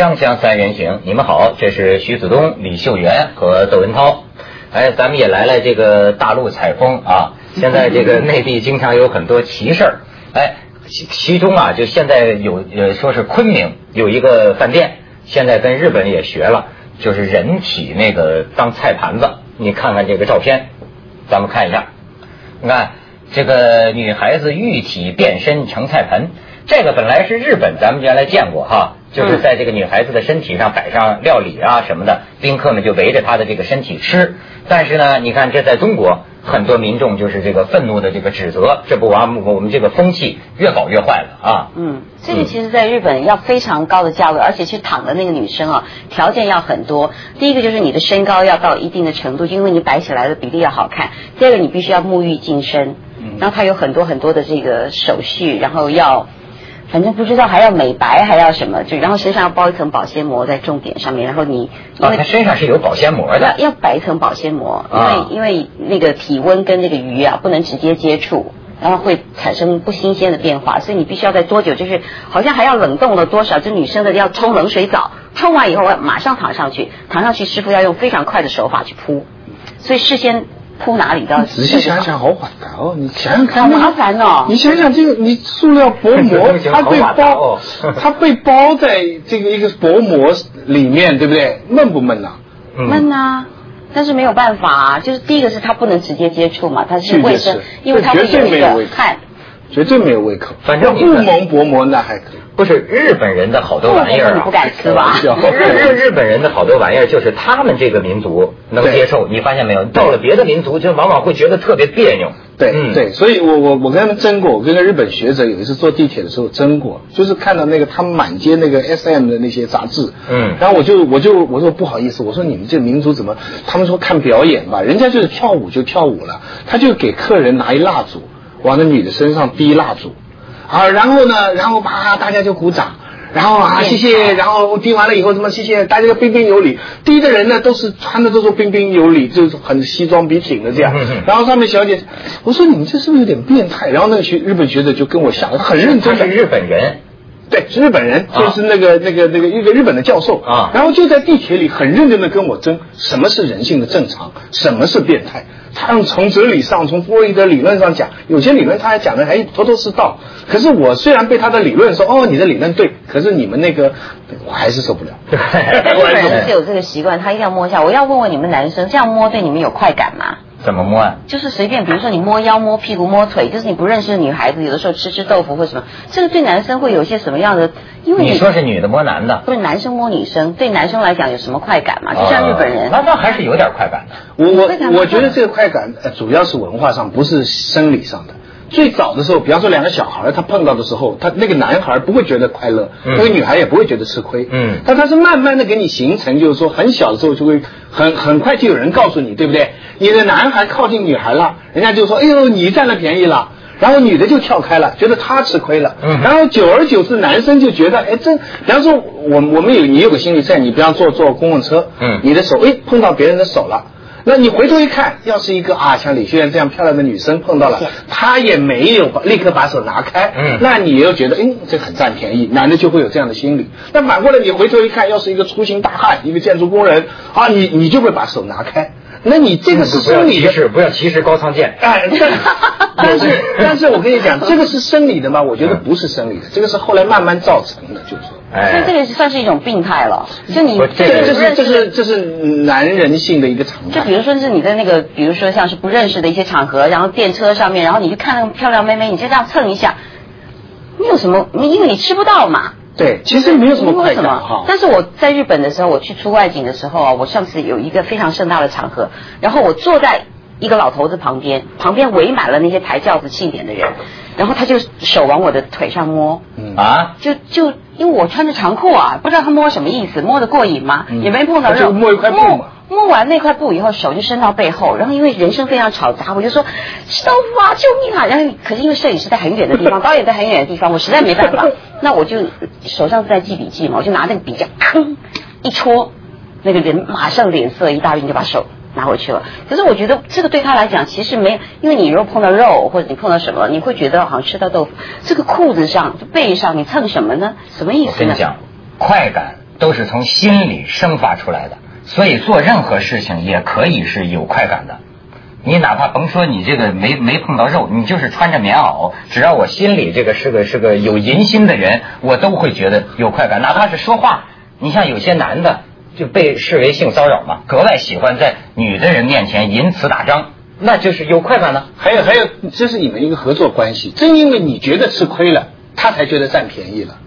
锵锵三人行，你们好，这是徐子东、李秀媛和窦文涛。哎，咱们也来了这个大陆采风啊。现在这个 内地经常有很多奇事儿，哎，其其中啊，就现在有呃说是昆明有一个饭店，现在跟日本也学了，就是人体那个当菜盘子。你看看这个照片，咱们看一下，你看这个女孩子玉体变身成菜盆，这个本来是日本，咱们原来见过哈。就是在这个女孩子的身体上摆上料理啊什么的，宾客们就围着她的这个身体吃。但是呢，你看这在中国，很多民众就是这个愤怒的这个指责，这不完，我们这个风气越搞越坏了啊。嗯，这个其实在日本要非常高的价位，而且去躺的那个女生啊，条件要很多。第一个就是你的身高要到一定的程度，因为你摆起来的比例要好看。第二个，你必须要沐浴净身，然后它有很多很多的这个手续，然后要。反正不知道还要美白还要什么，就然后身上要包一层保鲜膜在重点上面，然后你啊，他身上是有保鲜膜的，要摆一层保鲜膜，因为因为那个体温跟那个鱼啊不能直接接触，然后会产生不新鲜的变化，所以你必须要在多久，就是好像还要冷冻了多少，就女生的要冲冷水澡，冲完以后马上躺上去，躺上去师傅要用非常快的手法去铺，所以事先。铺哪里的？仔细想想，好反的哦！你想想看，好麻烦哦！你想想这个，你塑料薄膜，它被包，它被包在这个一个薄膜里面，对不对？闷不闷呐？闷啊！但是没有办法啊，就是第一个是它不能直接接触嘛，它是卫生，因为它会有一个汗，绝对没有胃口。反正不蒙薄膜那还可以。不是日本人的好多玩意儿啊！不敢吃吧？日日本人的好多玩意儿，就是他们这个民族能接受。你发现没有？到了别的民族，就往往会觉得特别别扭。对对，所以我我我跟他们争过，我跟个日本学者有一次坐地铁的时候争过，就是看到那个他们满街那个 S M 的那些杂志，嗯，然后我就我就我说不好意思，我说你们这民族怎么？他们说看表演吧，人家就是跳舞就跳舞了，他就给客人拿一蜡烛，往那女的身上滴蜡烛。啊，然后呢，然后啪，大家就鼓掌，然后啊，谢谢，然后滴完了以后，什么谢谢，大家彬彬有礼，滴的人呢都是穿的都是彬彬有礼，就是很西装笔挺的这样，然后上面小姐，我说你们这是不是有点变态？然后那个学日本学者就跟我讲，很认真，是日本人。对，是日本人，就是那个那个那个一个日本的教授啊，然后就在地铁里很认真的跟我争什么是人性的正常，什么是变态。他用从哲理上，从弗洛伊德理论上讲，有些理论他还讲的还头头是道。可是我虽然被他的理论说哦，你的理论对，可是你们那个我还是受不了。日本人是有这个习惯，他一定要摸一下。我要问问你们男生，这样摸对你们有快感吗？怎么摸啊？就是随便，比如说你摸腰、摸屁股、摸腿，就是你不认识的女孩子，有的时候吃吃豆腐或什么，这个对男生会有一些什么样的？因为你说是女的摸男的，不是男生摸女生，对男生来讲有什么快感嘛？就像日本人，那那还是有点快感的。我我我觉得这个快感主要是文化上，不是生理上的。最早的时候，比方说两个小孩他碰到的时候，他那个男孩不会觉得快乐，那个女孩也不会觉得吃亏。嗯，但他是慢慢的给你形成，就是说很小的时候就会很很快就有人告诉你，对不对？你的男孩靠近女孩了，人家就说：“哎呦，你占了便宜了。”然后女的就跳开了，觉得他吃亏了。嗯，然后久而久之，男生就觉得：“哎，这……比方说，我我们有你有个心理在，你比方坐坐公共车，嗯，你的手哎碰到别人的手了。”那你回头一看，要是一个啊像李秀媛这样漂亮的女生碰到了，她也没有立刻把手拿开，嗯，那你又觉得，哎，这很占便宜，男的就会有这样的心理。那反过来，你回头一看，要是一个粗心大汉，一个建筑工人啊，你你就会把手拿开。那你这个是生理的，不要歧视高仓健。哎，但 是但是我跟你讲，这个是生理的吗？我觉得不是生理的，这个是后来慢慢造成的，就是。哎，这个算是一种病态了。就你这个这是这是这是男人性的一个常态。就比如说是你在那个，比如说像是不认识的一些场合，然后电车上面，然后你去看那个漂亮妹妹，你就这样蹭一下，你有什么？因为你吃不到嘛。对，其实没有什么快感哈。但是我在日本的时候，我去出外景的时候啊，我上次有一个非常盛大的场合，然后我坐在一个老头子旁边，旁边围满了那些抬轿子庆典的人。然后他就手往我的腿上摸，啊，就就因为我穿着长裤啊，不知道他摸什么意思，摸得过瘾吗？也没碰到肉，摸一块布嘛。摸完那块布以后，手就伸到背后，然后因为人声非常嘈杂，我就说师傅啊，救命啊！然后可是因为摄影师在很远的地方，导演在很远的地方，我实在没办法，那我就手上在记笔记嘛，我就拿那个笔架，吭一戳，那个人马上脸色一大变，就把手。拿回去了，可是我觉得这个对他来讲其实没，因为你如果碰到肉或者你碰到什么，你会觉得好像吃到豆腐。这个裤子上、背上你蹭什么呢？什么意思呢？我跟你讲，快感都是从心里生发出来的，所以做任何事情也可以是有快感的。你哪怕甭说你这个没没碰到肉，你就是穿着棉袄，只要我心里这个是个是个有淫心的人，我都会觉得有快感。哪怕是说话，你像有些男的就被视为性骚扰嘛，格外喜欢在女的人面前淫词打张，那就是有快感呢。还有还有，这是你们一个合作关系，正因为你觉得吃亏了，他才觉得占便宜了。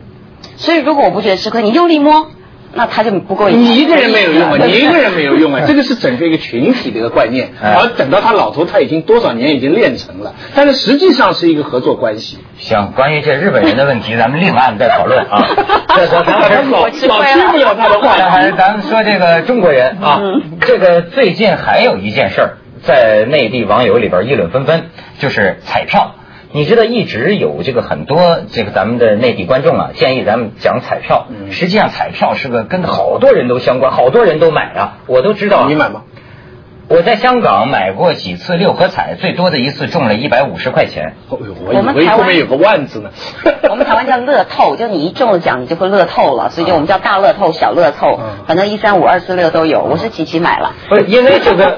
所以如果我不觉得吃亏，你用力摸。那他就不够。你一个人没有用啊，你一个人没有用啊，这个是整个一个群体的一个观念。而等到他老头，他已经多少年已经练成了，但是实际上是一个合作关系。行，关于这日本人的问题，咱们另案再讨论啊。这咱咱还老老听不了他的话。还是咱们说这个中国人啊，这个最近还有一件事儿，在内地网友里边议论纷纷，就是彩票。你知道一直有这个很多这个咱们的内地观众啊，建议咱们讲彩票。实际上彩票是个跟好多人都相关，好多人都买啊，我都知道。你买吗？我在香港买过几次六合彩，最多的一次中了一百五十块钱。我们台湾有个万字呢。我们台湾叫乐透，就你一中了奖，你就会乐透了，所以就我们叫大乐透、小乐透，反正一三五、二四六都有。我是琪琪买了。不是因为这个，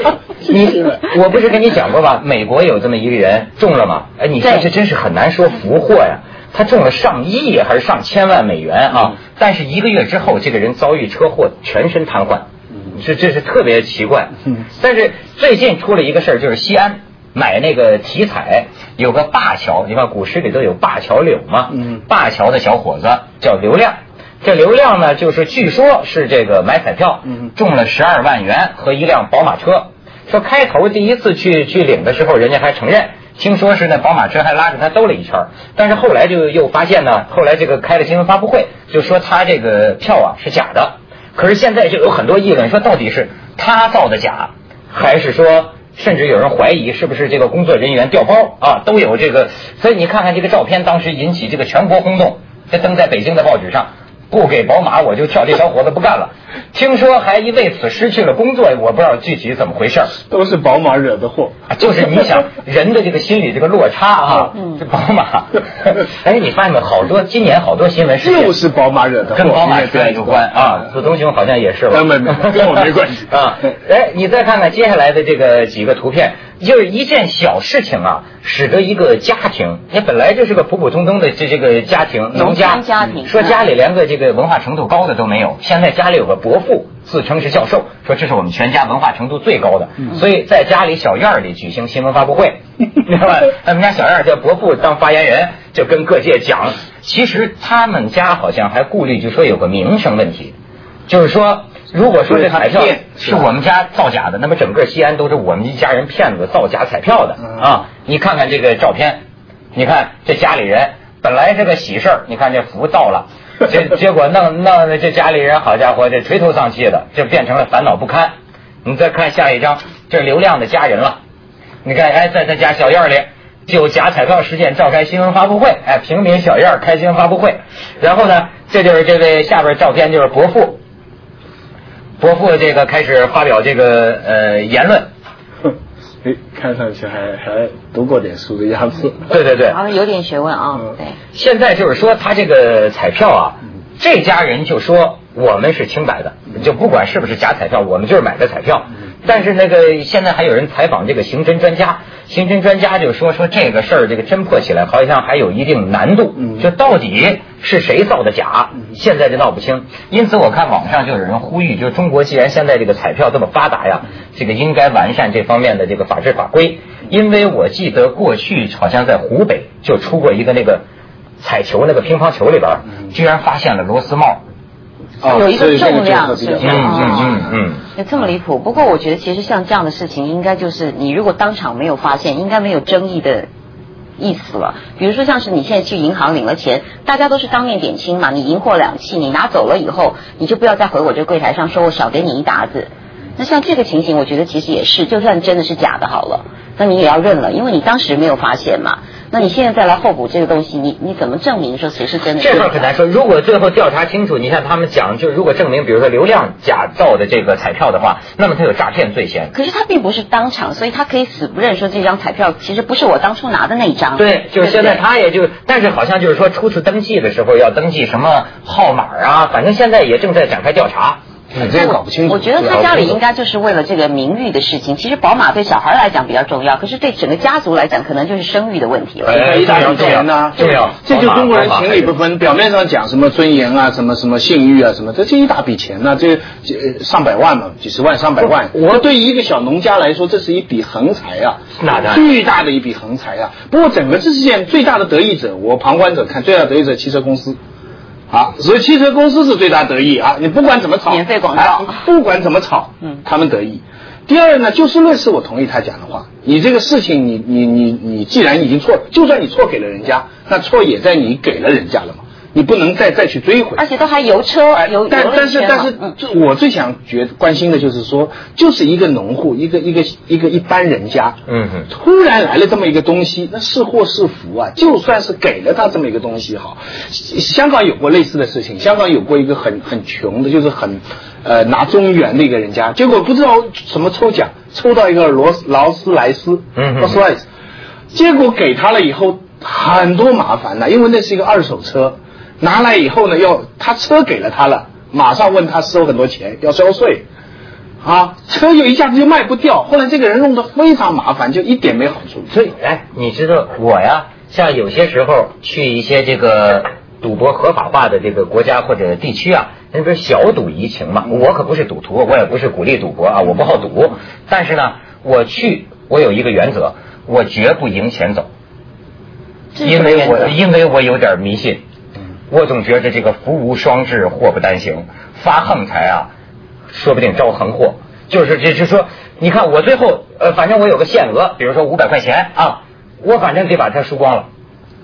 你 我不是跟你讲过吗？美国有这么一个人中了吗？哎，你说这真是很难说福祸呀。他中了上亿还是上千万美元啊？但是一个月之后，这个人遭遇车祸，全身瘫痪。这这是特别奇怪，但是最近出了一个事儿，就是西安买那个体彩，有个灞桥，你看古诗里都有灞桥柳嘛，灞桥的小伙子叫刘亮，这刘亮呢，就是据说是这个买彩票，中了十二万元和一辆宝马车，说开头第一次去去领的时候，人家还承认，听说是那宝马车还拉着他兜了一圈，但是后来就又发现呢，后来这个开了新闻发布会，就说他这个票啊是假的。可是现在就有很多议论说，到底是他造的假，还是说，甚至有人怀疑是不是这个工作人员调包啊？都有这个，所以你看看这个照片，当时引起这个全国轰动，这登在北京的报纸上。不给宝马，我就跳。这小伙子不干了，听说还因为此失去了工作，我不知道具体怎么回事都是宝马惹的祸。就是你想 人的这个心理这个落差啊，这宝马。哎，你发现没？好多今年好多新闻是就是宝马惹的祸，跟宝马车有关啊。子东兄好像也是吧？没没，跟我没关系啊。哎，你再看看接下来的这个几个图片。就是一件小事情啊，使得一个家庭，你本来就是个普普通通的这这个家庭，农家家庭，说家里连个这个文化程度高的都没有，现在家里有个伯父，自称是教授，说这是我们全家文化程度最高的，所以在家里小院里举行新闻发布会，明白吧？他们家小院叫伯父当发言人，就跟各界讲，其实他们家好像还顾虑，就说有个名声问题，就是说。如果说这彩票是我们家造假的，那么整个西安都是我们一家人骗子造假彩票的啊！你看看这个照片，你看这家里人本来是个喜事儿，你看这福到了，结结果弄弄这家里人，好家伙，这垂头丧气的，就变成了烦恼不堪。你再看下一张，这刘亮的家人了，你看哎，在他家小院里就假彩票事件召开新闻发布会，哎，平民小院开新闻发布会，然后呢，这就是这位下边照片就是伯父。伯父这个开始发表这个呃言论，哎，看上去还还读过点书的样子。对对对，好像有点学问啊。对，现在就是说他这个彩票啊，这家人就说我们是清白的，就不管是不是假彩票，我们就是买的彩票。但是那个现在还有人采访这个刑侦专家，刑侦专家就说说这个事儿这个侦破起来好像还有一定难度，就到底是谁造的假，现在就闹不清。因此我看网上就有人呼吁，就中国既然现在这个彩票这么发达呀，这个应该完善这方面的这个法制法规。因为我记得过去好像在湖北就出过一个那个彩球那个乒乓球里边，居然发现了螺丝帽。有一个重量，是这样？嗯嗯这么离谱。不过我觉得，其实像这样的事情，应该就是你如果当场没有发现，应该没有争议的意思了。比如说，像是你现在去银行领了钱，大家都是当面点清嘛，你银货两讫，你拿走了以后，你就不要再回我这柜台上说我少给你一沓子。那像这个情形，我觉得其实也是，就算真的是假的好了，那你也要认了，因为你当时没有发现嘛。那你现在再来候补这个东西，你你怎么证明说谁是真的？这块很难说。如果最后调查清楚，你看他们讲，就如果证明，比如说流量假造的这个彩票的话，那么他有诈骗罪嫌。可是他并不是当场，所以他可以死不认说这张彩票其实不是我当初拿的那一张。对，就是现在他也就，但是好像就是说初次登记的时候要登记什么号码啊，反正现在也正在展开调查。你这个搞不清楚。我觉得他家里应该就是为了这个名誉的事情。其实宝马对小孩来讲比较重要，可是对整个家族来讲，可能就是生育的问题了。哎，一大笔钱呢，重要。这就中国人情理不分，表面上讲什么尊严啊，什么什么信誉啊，什么，这这一大笔钱呢，这上百万嘛，几十万、上百万。我对于一个小农家来说，这是一笔横财啊，哪的？巨大的一笔横财啊！不过整个这事件最大的得益者，我旁观者看，最大的得益者汽车公司。好，所以汽车公司是最大得益啊！你不管怎么炒，免费广告，不管怎么炒，嗯，他们得益。第二呢，就事论事，我同意他讲的话。你这个事情，你你你你，既然已经错，就算你错给了人家，那错也在你给了人家了嘛。你不能再再去追回，而且都还油车，油但但是但是，就我最想觉关心的就是说，就是一个农户，一个一个一个一般人家，嗯哼，突然来了这么一个东西，那是祸是福啊？就算是给了他这么一个东西好，香港有过类似的事情，香港有过一个很很穷的，就是很呃拿中元的一个人家，结果不知道什么抽奖抽到一个罗劳斯莱斯，嗯劳斯莱斯，结果给他了以后很多麻烦呢，因为那是一个二手车。拿来以后呢，要他车给了他了，马上问他收很多钱，要交税，啊，车又一下子就卖不掉。后来这个人弄得非常麻烦，就一点没好处。所以，哎，你知道我呀，像有些时候去一些这个赌博合法化的这个国家或者地区啊，那不是小赌怡情嘛。我可不是赌徒，我也不是鼓励赌博啊，我不好赌。但是呢，我去，我有一个原则，我绝不赢钱走，因为我因为我有点迷信。我总觉得这个福无双至，祸不单行，发横财啊，说不定招横祸。就是这，是说，你看我最后，呃，反正我有个限额，比如说五百块钱啊，我反正得把它输光了，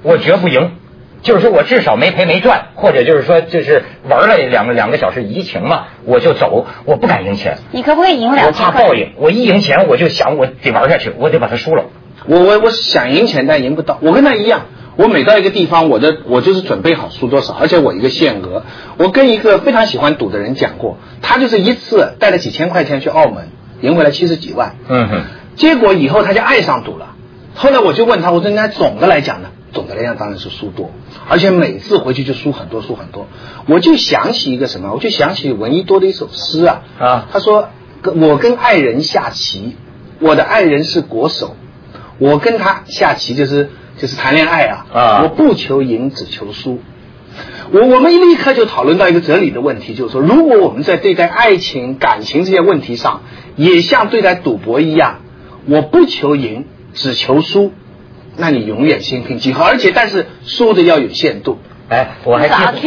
我绝不赢。就是说我至少没赔没赚，或者就是说就是玩了两个两个小时怡情嘛，我就走，我不敢赢钱。你可不可以赢两千我怕报应，我一赢钱我就想我得玩下去，我得把它输了。我我我想赢钱，但赢不到。我跟他一样。我每到一个地方，我的我就是准备好输多少，而且我一个限额。我跟一个非常喜欢赌的人讲过，他就是一次带了几千块钱去澳门，赢回来七十几万。嗯哼。结果以后他就爱上赌了。后来我就问他，我说那总的来讲呢？总的来讲当然是输多，而且每次回去就输很多，输很多。我就想起一个什么？我就想起闻一多的一首诗啊。啊。他说：“我跟爱人下棋，我的爱人是国手，我跟他下棋就是。”就是谈恋爱啊，啊，我不求赢，只求输。我我们立刻就讨论到一个哲理的问题，就是说，如果我们在对待爱情、感情这些问题上，也像对待赌博一样，我不求赢，只求输，那你永远心平气和，而且但是输的要有限度。哎，我还记得，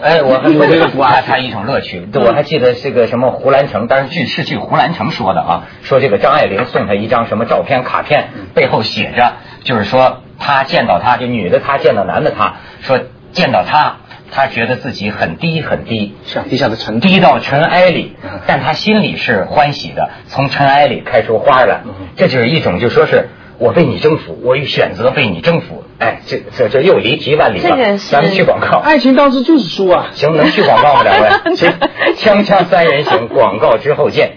哎，我还我这个啊，它一种乐趣。我还记得这个什么胡兰成，但是据是据胡兰成说的啊，说这个张爱玲送他一张什么照片卡片，背后写着，就是说。他见到他，就女的他见到男的他，说见到他，他觉得自己很低很低，像地下的尘，低到尘埃里，但他心里是欢喜的，从尘埃里开出花来，这就是一种就说是我被你征服，我选择被你征服，哎，这这这又离题万里了，咱们去广告，爱情当时就是输啊，行，能去广告吗？两位，行，锵锵三人行，广告之后见。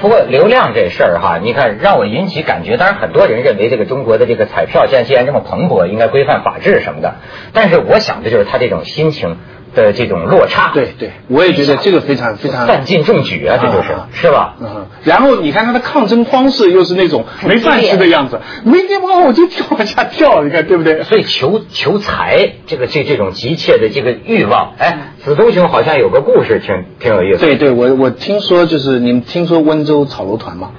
不过流量这事儿哈，你看让我引起感觉。当然，很多人认为这个中国的这个彩票现在既然这么蓬勃，应该规范法治什么的。但是我想的就是他这种心情。的这种落差，对对，我也觉得这个非常非常散尽中举啊，这就是是吧？嗯，然后你看他的抗争方式又是那种没饭吃的样子，没地方我就往下跳，你看对不对？所以求求财，这个这这种急切的这个欲望，哎，子东兄好像有个故事，挺挺有意思。对对，我我听说就是你们听说温州炒楼团吗？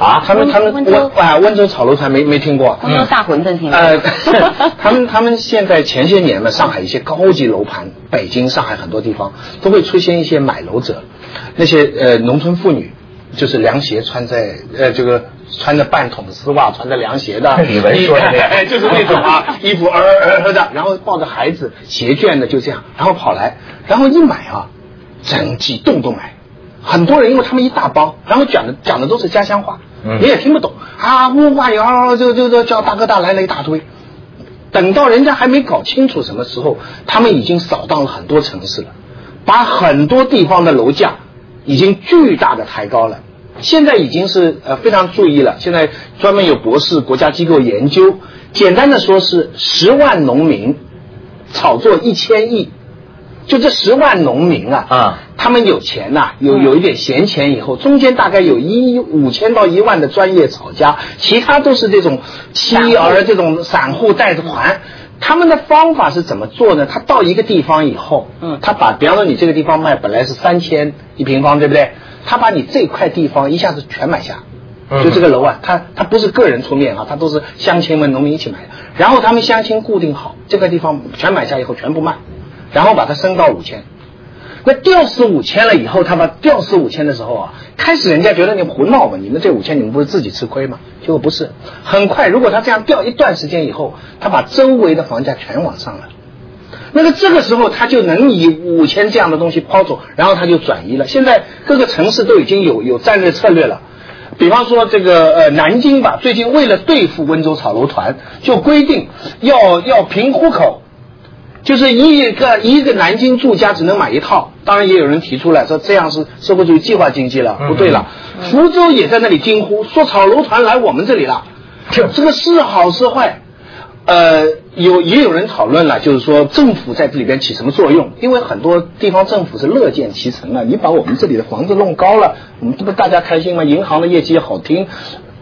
啊，他们他们温啊温州炒楼团没没听过？温州大馄饨听过。呃，他们他们现在前些年呢，上海一些高级楼盘，北京、上海很多地方都会出现一些买楼者，那些呃农村妇女，就是凉鞋穿在呃这个穿着半筒丝袜，穿着凉鞋的。李文说的，哎，就是那种啊，衣服儿儿的，然后抱着孩子，鞋卷的就这样，然后跑来，然后一买啊，整几栋都买。很多人因为他们一大包，然后讲的讲的都是家乡话，你也听不懂啊，呜哇呀，就就就叫大哥大来了一大堆。等到人家还没搞清楚什么时候，他们已经扫荡了很多城市了，把很多地方的楼价已经巨大的抬高了。现在已经是呃非常注意了，现在专门有博士国家机构研究，简单的说是十万农民炒作一千亿。就这十万农民啊，啊，他们有钱呐，有有一点闲钱，以后中间大概有一五千到一万的专业炒家，其他都是这种妻儿这种散户带着团。他们的方法是怎么做呢？他到一个地方以后，嗯，他把比方说你这个地方卖本来是三千一平方，对不对？他把你这块地方一下子全买下，就这个楼啊，他他不是个人出面啊，他都是乡亲们农民一起买的。然后他们乡亲固定好这块地方全买下以后全部卖。然后把它升到五千，那掉死五千了以后，他把掉死五千的时候啊，开始人家觉得你胡闹嘛，你们这五千你们不是自己吃亏吗？结果不是，很快如果他这样掉一段时间以后，他把周围的房价全往上了，那么这个时候他就能以五千这样的东西抛走，然后他就转移了。现在各个城市都已经有有战略策略了，比方说这个呃南京吧，最近为了对付温州炒楼团，就规定要要凭户口。就是一个一个南京住家只能买一套，当然也有人提出来说这样是社会主义计划经济了，不对了。福州也在那里惊呼说炒楼团来我们这里了，这个是好是坏？呃，有也有人讨论了，就是说政府在这里边起什么作用？因为很多地方政府是乐见其成啊，你把我们这里的房子弄高了，我们这不大家开心吗？银行的业绩也好听，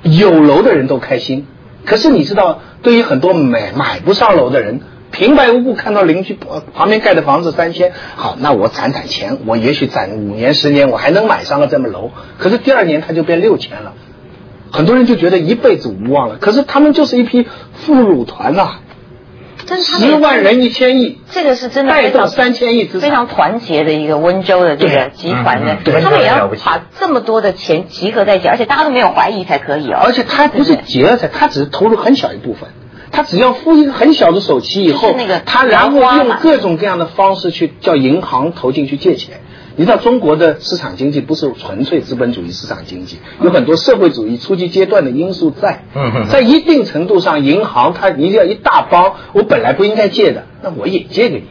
有楼的人都开心。可是你知道，对于很多买买不上楼的人。平白无故看到邻居旁边盖的房子三千，好，那我攒攒钱，我也许攒五年十年，我还能买上个这么楼。可是第二年它就变六千了，很多人就觉得一辈子无望了。可是他们就是一批富乳团呐，十万人一千亿，这个是真的带动三千亿资非常团结的一个温州的这个集团的，他们也要把这么多的钱集合在一起，而且大家都没有怀疑才可以哦。而且他不是集合才，他只是投入很小一部分。他只要付一个很小的首期以后，他然后用各种各样的方式去叫银行投进去借钱。你知道中国的市场经济不是纯粹资本主义市场经济，有很多社会主义初级阶段的因素在。嗯嗯在一定程度上，银行它你要一大包，我本来不应该借的，那我也借给你，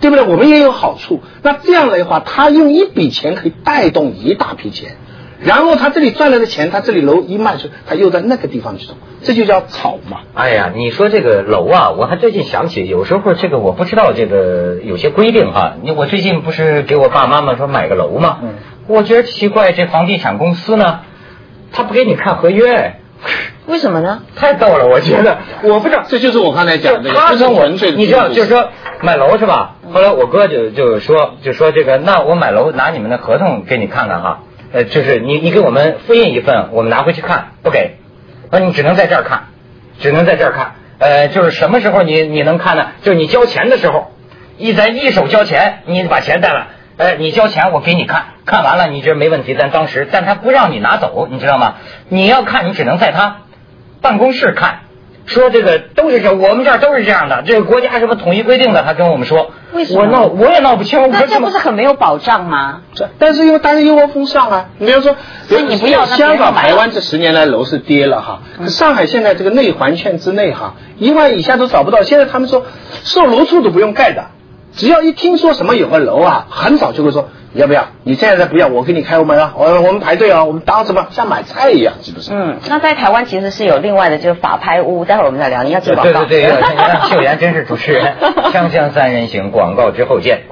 对不对？我们也有好处。那这样的话，他用一笔钱可以带动一大批钱。然后他这里赚来的钱，他这里楼一卖出，他又在那个地方去走，这就叫炒嘛。哎呀，你说这个楼啊，我还最近想起，有时候这个我不知道这个有些规定哈。你我最近不是给我爸妈妈说买个楼吗？嗯。我觉得奇怪，这房地产公司呢，他不给你看合约，为什么呢？太逗了，我觉得，我不知道，这就是我刚才讲的，他跟我，你知道，就是说买楼是吧？后来我哥就就说，就说这个，那我买楼拿你们的合同给你看看哈。呃，就是你，你给我们复印一份，我们拿回去看，不给，那你只能在这儿看，只能在这儿看。呃，就是什么时候你你能看呢？就是你交钱的时候，一咱一手交钱，你把钱带来，呃，你交钱我给你看，看完了你觉得没问题，咱当时，但他不让你拿走，你知道吗？你要看，你只能在他办公室看。说这个都是这，我们这儿都是这样的。这个国家什么统一规定的，他跟我们说，为什么？我闹我也闹不清。那这不是很没有保障吗？这，但是因为大家一窝蜂上啊。你比如说，所以你不要香港、台湾这十年来楼市跌了哈。上海现在这个内环圈之内哈，一万以下都找不到。现在他们说，售楼处都不用盖的，只要一听说什么有个楼啊，很早就会说。要不要？你现在不要，我给你开门啊！我我们排队啊！我们打什么像买菜一样，是不是？嗯，那在台湾其实是有另外的，就是法拍屋。待会儿我们再聊。你要接广告。对对对，秀妍真是主持人。锵锵三人行，广告之后见。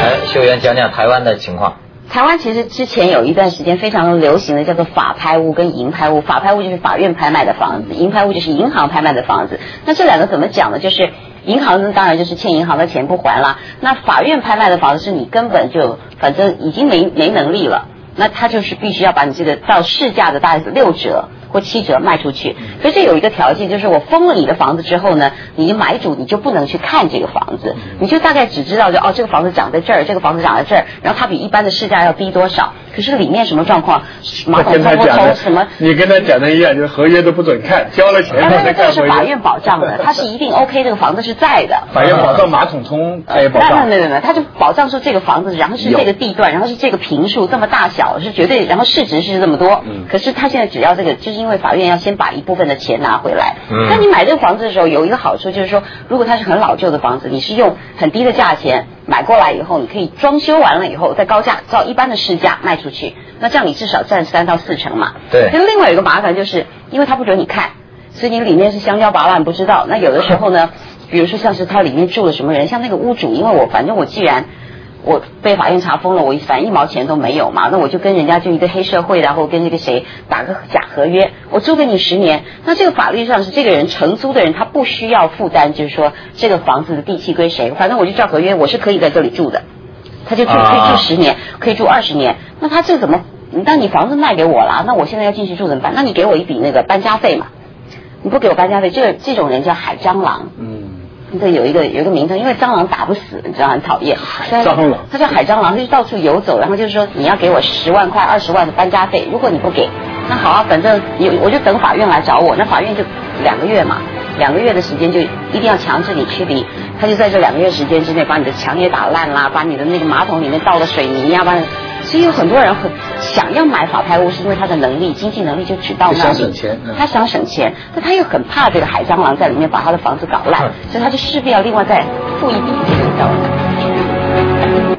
哎，秀妍讲讲台湾的情况。台湾其实之前有一段时间非常流行的叫做法拍屋跟银拍屋，法拍屋就是法院拍卖的房子，银拍屋就是银行拍卖的房子。那这两个怎么讲呢？就是银行呢当然就是欠银行的钱不还啦，那法院拍卖的房子是你根本就反正已经没没能力了，那他就是必须要把你这个到市价的大概是六折。或七折卖出去，所以这有一个条件，就是我封了你的房子之后呢，你买主你就不能去看这个房子，你就大概只知道就哦这个房子涨在这儿，这个房子涨在这儿，然后它比一般的市价要低多少。可是里面什么状况，马桶跟他讲的什么，你跟他讲的一样，就是合约都不准看，交了钱但他才看合约。是这个是法院保障的，他是一定 OK，这个房子是在的。法 院保障马桶冲，他也保那那障。没有没有，他就保障说这个房子，然后是这个地段，然后是这个平数这么大小是绝对，然后市值是这么多。嗯可是他现在只要这个，就是因为法院要先把一部分的钱拿回来。嗯那你买这个房子的时候有一个好处就是说，如果它是很老旧的房子，你是用很低的价钱买过来以后，你可以装修完了以后再高价照一般的市价卖出去，那这样你至少占三到四成嘛。对那另外有一个麻烦就是，因为他不准你看。所以你里面是香蕉八万不知道。那有的时候呢，比如说像是它里面住了什么人，像那个屋主，因为我反正我既然我被法院查封了，我反正一毛钱都没有嘛，那我就跟人家就一个黑社会，然后跟那个谁打个假合约，我租给你十年。那这个法律上是这个人承租的人，他不需要负担，就是说这个房子的地契归谁，反正我就照合约，我是可以在这里住的。他就住可以住十年，可以住二十年。那他这怎么？那你房子卖给我了，那我现在要进去住怎么办？那你给我一笔那个搬家费嘛？你不给我搬家费，这个这种人叫海蟑螂。嗯，这有一个有一个名称，因为蟑螂打不死，你知道很讨厌。海蟑螂。它叫海蟑螂，它就到处游走，然后就是说你要给我十万块、二十万的搬家费，如果你不给，那好啊，反正有我就等法院来找我，那法院就两个月嘛，两个月的时间就一定要强制你驱离，他就在这两个月时间之内把你的墙也打烂啦，把你的那个马桶里面倒了水泥呀、把你。所以有很多人很想要买法拍屋，是因为他的能力、经济能力就只到那里，想省钱嗯他想省钱，但他又很怕这个海蟑螂在里面把他的房子搞烂，所以他就势必要另外再付一笔这个叫。